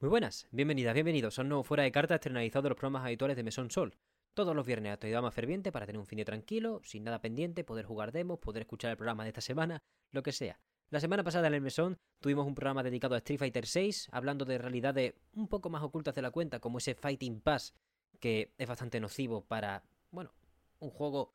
Muy buenas, bienvenidas, bienvenidos Son nuevo Fuera de Carta estrenalizado de los programas habituales de Mesón Sol. Todos los viernes actualidad más ferviente para tener un fin de tranquilo, sin nada pendiente, poder jugar demos, poder escuchar el programa de esta semana, lo que sea. La semana pasada en el Mesón tuvimos un programa dedicado a Street Fighter VI, hablando de realidades un poco más ocultas de la cuenta, como ese Fighting Pass, que es bastante nocivo para, bueno, un juego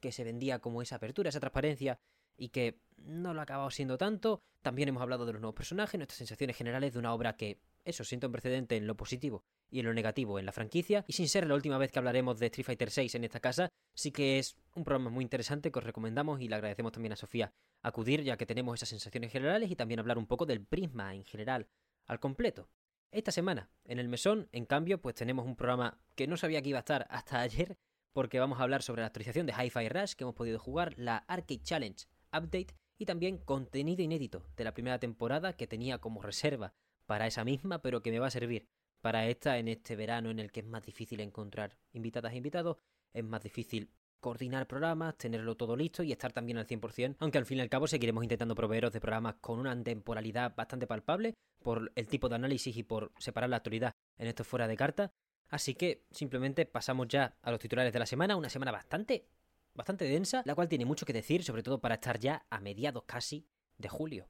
que se vendía como esa apertura, esa transparencia, y que no lo ha acabado siendo tanto. También hemos hablado de los nuevos personajes, nuestras sensaciones generales de una obra que eso, siento un precedente en lo positivo y en lo negativo en la franquicia. Y sin ser la última vez que hablaremos de Street Fighter VI en esta casa, sí que es un programa muy interesante que os recomendamos y le agradecemos también a Sofía acudir, ya que tenemos esas sensaciones generales y también hablar un poco del prisma en general al completo. Esta semana, en el mesón, en cambio, pues tenemos un programa que no sabía que iba a estar hasta ayer, porque vamos a hablar sobre la actualización de Hi-Fi Rush que hemos podido jugar, la Arcade Challenge Update y también contenido inédito de la primera temporada que tenía como reserva para esa misma, pero que me va a servir para esta en este verano en el que es más difícil encontrar invitadas e invitados, es más difícil coordinar programas, tenerlo todo listo y estar también al 100%, aunque al fin y al cabo seguiremos intentando proveeros de programas con una temporalidad bastante palpable por el tipo de análisis y por separar la actualidad en esto fuera de carta. Así que simplemente pasamos ya a los titulares de la semana, una semana bastante bastante densa, la cual tiene mucho que decir, sobre todo para estar ya a mediados casi de julio.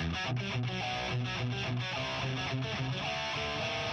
I'm gonna go to the hospital.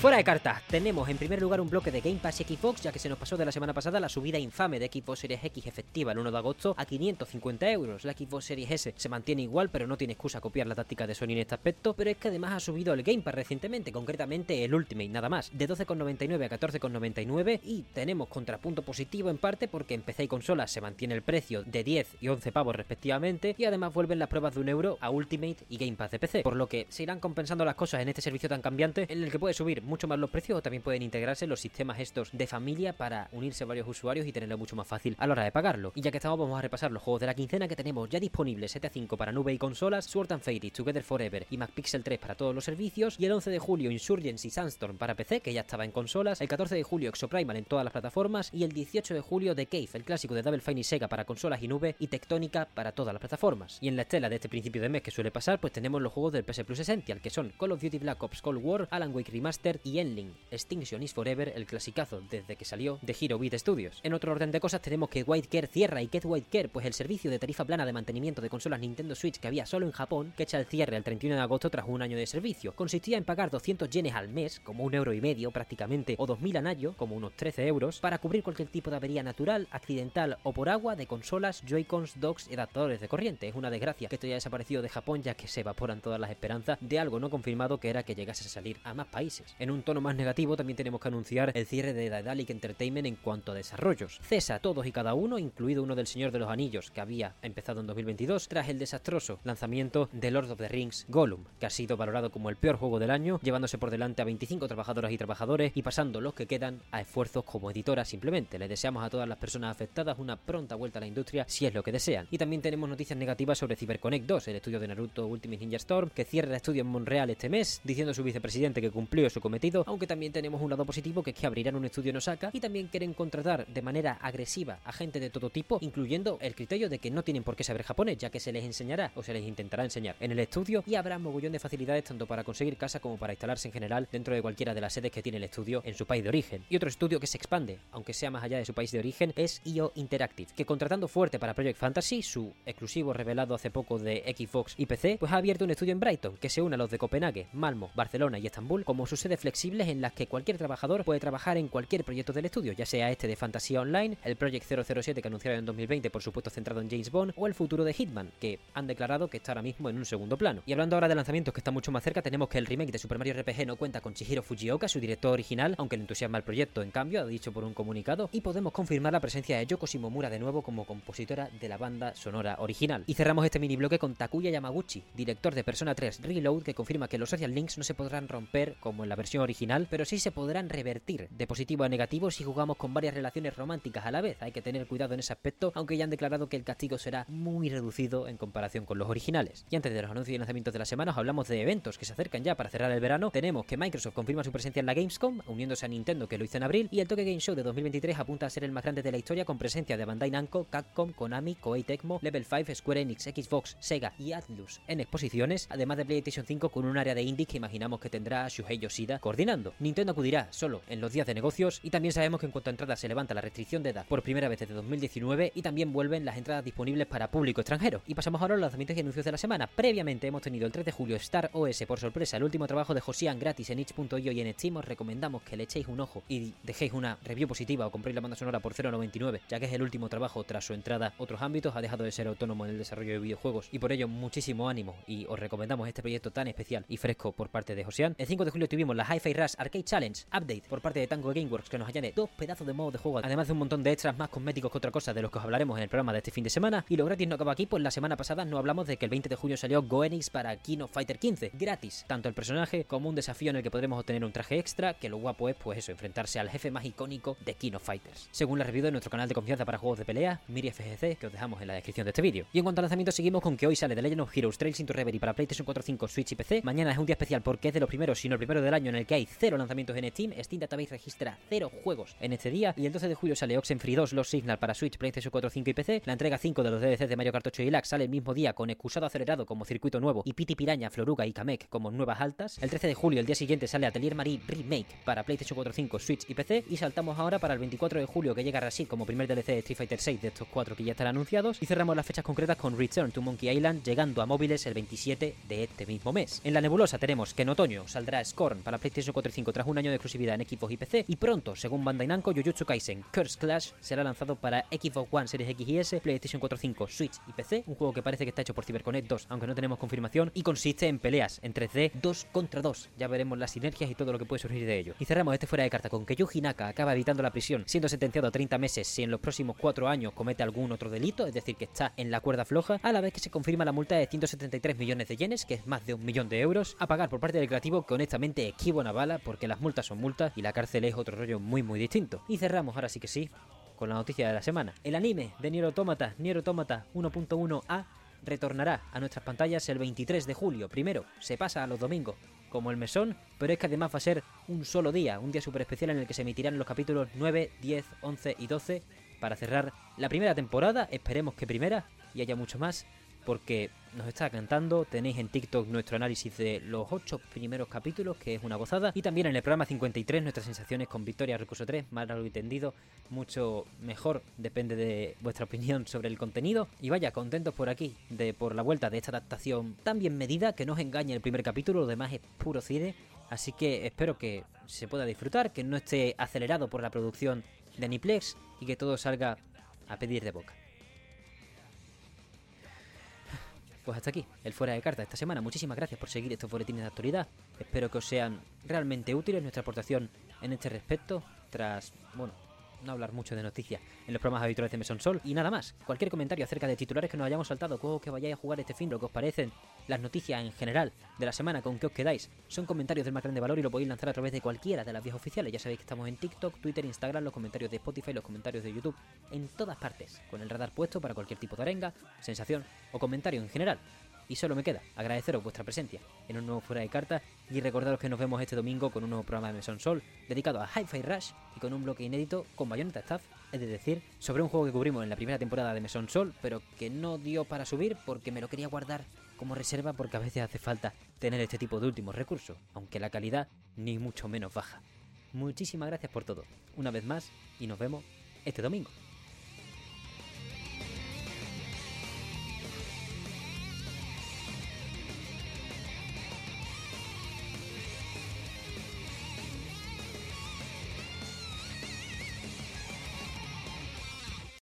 Fuera de cartas, tenemos en primer lugar un bloque de Game Pass y Xbox, ya que se nos pasó de la semana pasada la subida infame de Xbox Series X efectiva el 1 de agosto a 550 euros. La Xbox Series S se mantiene igual, pero no tiene excusa copiar la táctica de Sony en este aspecto, pero es que además ha subido el Game Pass recientemente, concretamente el Ultimate, nada más, de 12,99 a 14,99 y tenemos contrapunto positivo en parte porque en PC y consolas se mantiene el precio de 10 y 11 pavos respectivamente y además vuelven las pruebas de un euro a Ultimate y Game Pass de PC, por lo que se irán compensando las cosas en este servicio tan cambiante en el que puede subir mucho más los precios o también pueden integrarse los sistemas estos de familia para unirse varios usuarios y tenerlo mucho más fácil a la hora de pagarlo. Y ya que estamos, vamos a repasar los juegos de la quincena que tenemos ya disponibles: 7 a 5 para nube y consolas, Sword and Fate, Together Forever y MacPixel 3 para todos los servicios, y el 11 de julio Insurgency Sandstorm para PC, que ya estaba en consolas, el 14 de julio Exoprimal en todas las plataformas, y el 18 de julio The Cave, el clásico de Double Fine y Sega para consolas y nube, y Tectónica para todas las plataformas. Y en la estela de este principio de mes que suele pasar, pues tenemos los juegos del PS Plus Essential, que son Call of Duty Black Ops Cold War, Alan Wake Remaster y Endling, Extinction is Forever, el clasicazo desde que salió de Hero Beat Studios. En otro orden de cosas tenemos que White Care cierra y Get White Care, pues el servicio de tarifa plana de mantenimiento de consolas Nintendo Switch que había solo en Japón, que echa el cierre el 31 de agosto tras un año de servicio. Consistía en pagar 200 yenes al mes, como un euro y medio prácticamente, o 2000 al año, como unos 13 euros, para cubrir cualquier tipo de avería natural, accidental o por agua de consolas, Joy-Cons, docks y adaptadores de corriente. Es una desgracia que esto ya ha desaparecido de Japón ya que se evaporan todas las esperanzas de algo no confirmado que era que llegase a salir a más países. En un tono más negativo también tenemos que anunciar el cierre de Daedalic Entertainment en cuanto a desarrollos. Cesa todos y cada uno, incluido uno del Señor de los Anillos, que había empezado en 2022, tras el desastroso lanzamiento de Lord of the Rings Gollum, que ha sido valorado como el peor juego del año, llevándose por delante a 25 trabajadoras y trabajadores y pasando los que quedan a esfuerzos como editora simplemente. Le deseamos a todas las personas afectadas una pronta vuelta a la industria si es lo que desean. Y también tenemos noticias negativas sobre CyberConnect 2, el estudio de Naruto Ultimate Ninja Storm, que cierra el estudio en Montreal este mes, diciendo su vicepresidente que cumplió su cometido, aunque también tenemos un lado positivo que es que abrirán un estudio en Osaka y también quieren contratar de manera agresiva a gente de todo tipo, incluyendo el criterio de que no tienen por qué saber japonés, ya que se les enseñará o se les intentará enseñar en el estudio y habrá mogollón de facilidades tanto para conseguir casa como para instalarse en general dentro de cualquiera de las sedes que tiene el estudio en su país de origen. Y otro estudio que se expande, aunque sea más allá de su país de origen, es IO Interactive, que contratando fuerte para Project Fantasy, su exclusivo revelado hace poco de Xbox y PC, pues ha abierto un estudio en Brighton que se une a los de Copenhague, Malmo, Barcelona y Estambul como sus sedes flexibles en las que cualquier trabajador puede trabajar en cualquier proyecto del estudio, ya sea este de fantasía online, el Project 007 que anunciaron en 2020 por supuesto centrado en James Bond o el futuro de Hitman, que han declarado que está ahora mismo en un segundo plano. Y hablando ahora de lanzamientos que están mucho más cerca, tenemos que el remake de Super Mario RPG no cuenta con Chihiro Fujioka, su director original, aunque le entusiasma el proyecto en cambio, ha dicho por un comunicado, y podemos confirmar la presencia de Yoko Shimomura de nuevo como compositora de la banda sonora original. Y cerramos este mini bloque con Takuya Yamaguchi, director de Persona 3 Reload, que confirma que los social links no se podrán romper como en la versión original, pero sí se podrán revertir de positivo a negativo si jugamos con varias relaciones románticas a la vez. Hay que tener cuidado en ese aspecto, aunque ya han declarado que el castigo será muy reducido en comparación con los originales. Y antes de los anuncios y lanzamientos de la semana, os hablamos de eventos que se acercan ya para cerrar el verano. Tenemos que Microsoft confirma su presencia en la Gamescom, uniéndose a Nintendo que lo hizo en abril, y el Tokyo Game Show de 2023 apunta a ser el más grande de la historia con presencia de Bandai Namco, Capcom, Konami, Koei Tecmo, Level 5, Square Enix, Xbox, Sega y Atlus en exposiciones, además de PlayStation 5 con un área de indie que imaginamos que tendrá a Shuhei Yoshida coordinando. Nintendo acudirá solo en los días de negocios y también sabemos que en cuanto a entradas se levanta la restricción de edad por primera vez desde 2019 y también vuelven las entradas disponibles para público extranjero. Y pasamos ahora a los lanzamientos y anuncios de la semana. Previamente hemos tenido el 3 de julio Star OS por sorpresa, el último trabajo de Josian gratis en itch.io y en Steam. Os recomendamos que le echéis un ojo y dejéis una review positiva o compréis la banda sonora por 0.99, ya que es el último trabajo tras su entrada a otros ámbitos, ha dejado de ser autónomo en el desarrollo de videojuegos y por ello muchísimo ánimo y os recomendamos este proyecto tan especial y fresco por parte de Josian. El 5 de julio tuvimos la Hi-Fi Rush Arcade Challenge Update por parte de Tango Gameworks que nos añade dos pedazos de modo de juego, además de un montón de extras más cosméticos que otra cosa de los que os hablaremos en el programa de este fin de semana. Y lo gratis no acaba aquí, pues la semana pasada no hablamos de que el 20 de junio salió Goenix para Kino Fighter 15, gratis, tanto el personaje como un desafío en el que podremos obtener un traje extra, que lo guapo es pues eso, enfrentarse al jefe más icónico de Kino Fighters. Según la review de nuestro canal de confianza para juegos de pelea, Miri FGC, que os dejamos en la descripción de este vídeo. Y en cuanto al lanzamiento seguimos con que hoy sale The Legend of Heroes Trails into Reverie para PlayStation 4, 5, Switch y PC. Mañana es un día especial porque es de los primeros, sino el primero del año en el que hay cero lanzamientos en Steam. Steam Database registra cero juegos en este día. Y el 12 de julio sale Oxenfree 2 Los Signal para Switch, PlayStation 4, 5 y PC. La entrega 5 de los DLCs de Mario Kart 8 y Lax sale el mismo día con Excusado Acelerado como circuito nuevo y Piti Piraña, Floruga y Kamek como nuevas altas. El 13 de julio, el día siguiente, sale Atelier Marie Remake para PlayStation 4, 5, Switch y PC. Y saltamos ahora para el 24 de julio que llega Rashid como primer DLC de Street Fighter 6 de estos cuatro que ya están anunciados. Y cerramos las fechas concretas con Return to Monkey Island llegando a móviles el 27 de este mismo mes. En la nebulosa tenemos que en otoño saldrá Scorn para PlayStation 4 y 5 tras un año de exclusividad en Xbox y PC. Y pronto, según Bandai Namco, Jujutsu Kaisen Curse Clash será lanzado para Xbox One, Series X y S, PlayStation 4, 5, Switch y PC. Un juego que parece que está hecho por CyberConnect 2, aunque no tenemos confirmación. Y consiste en peleas en 3D 2 contra 2. Ya veremos las sinergias y todo lo que puede surgir de ello. Y cerramos este fuera de carta con que Yuji Naka acaba evitando la prisión, siendo sentenciado a 30 meses si en los próximos 4 años comete algún otro delito, es decir, que está en la cuerda floja, a la vez que se confirma la multa de 173 millones de yenes, que es más de un millón de euros, a pagar por parte del creativo que honestamente esquivo una bala porque las multas son multas y la cárcel es otro rollo muy muy distinto. Y cerramos ahora sí que sí con la noticia de la semana. El anime de Nier Automata, Nier Automata 1.1a retornará a nuestras pantallas el 23 de julio. Primero, se pasa a los domingos como el mesón, pero es que además va a ser un solo día, un día súper especial en el que se emitirán los capítulos 9, 10, 11 y 12 para cerrar la primera temporada, esperemos que primera y haya mucho más, porque nos está cantando. Tenéis en TikTok nuestro análisis de los 8 primeros capítulos, que es una gozada. Y también en el programa 53 nuestras sensaciones con Victoria Recurso 3, más largo y tendido, mucho mejor, depende de vuestra opinión sobre el contenido. Y vaya, contentos por aquí, de por la vuelta de esta adaptación tan bien medida, que no os engañe el primer capítulo, lo demás es puro cine. Así que espero que se pueda disfrutar, que no esté acelerado por la producción de Aniplex y que todo salga a pedir de boca. Pues hasta aquí, el fuera de carta esta semana. Muchísimas gracias por seguir estos boletines de actualidad. Espero que os sean realmente útiles nuestra aportación en este respecto, tras, bueno, no hablar mucho de noticias en los programas habituales de Mesón Sol y nada más. Cualquier comentario acerca de titulares que nos hayamos saltado, juegos que vayáis a jugar este fin, lo que os parecen, las noticias en general de la semana, con qué os quedáis, son comentarios del más grande valor y lo podéis lanzar a través de cualquiera de las vías oficiales. Ya sabéis que estamos en TikTok, Twitter, Instagram, los comentarios de Spotify, los comentarios de YouTube, en todas partes, con el radar puesto para cualquier tipo de arenga, sensación o comentario en general. Y solo me queda agradeceros vuestra presencia en un nuevo Fuera de Carta y recordaros que nos vemos este domingo con un nuevo programa de Mesón Sol dedicado a Hi-Fi Rush y con un bloque inédito con Bayonetta Staff, es decir, sobre un juego que cubrimos en la primera temporada de Mesón Sol, pero que no dio para subir porque me lo quería guardar como reserva porque a veces hace falta tener este tipo de últimos recursos, aunque la calidad ni mucho menos baja. Muchísimas gracias por todo, una vez más, y nos vemos este domingo.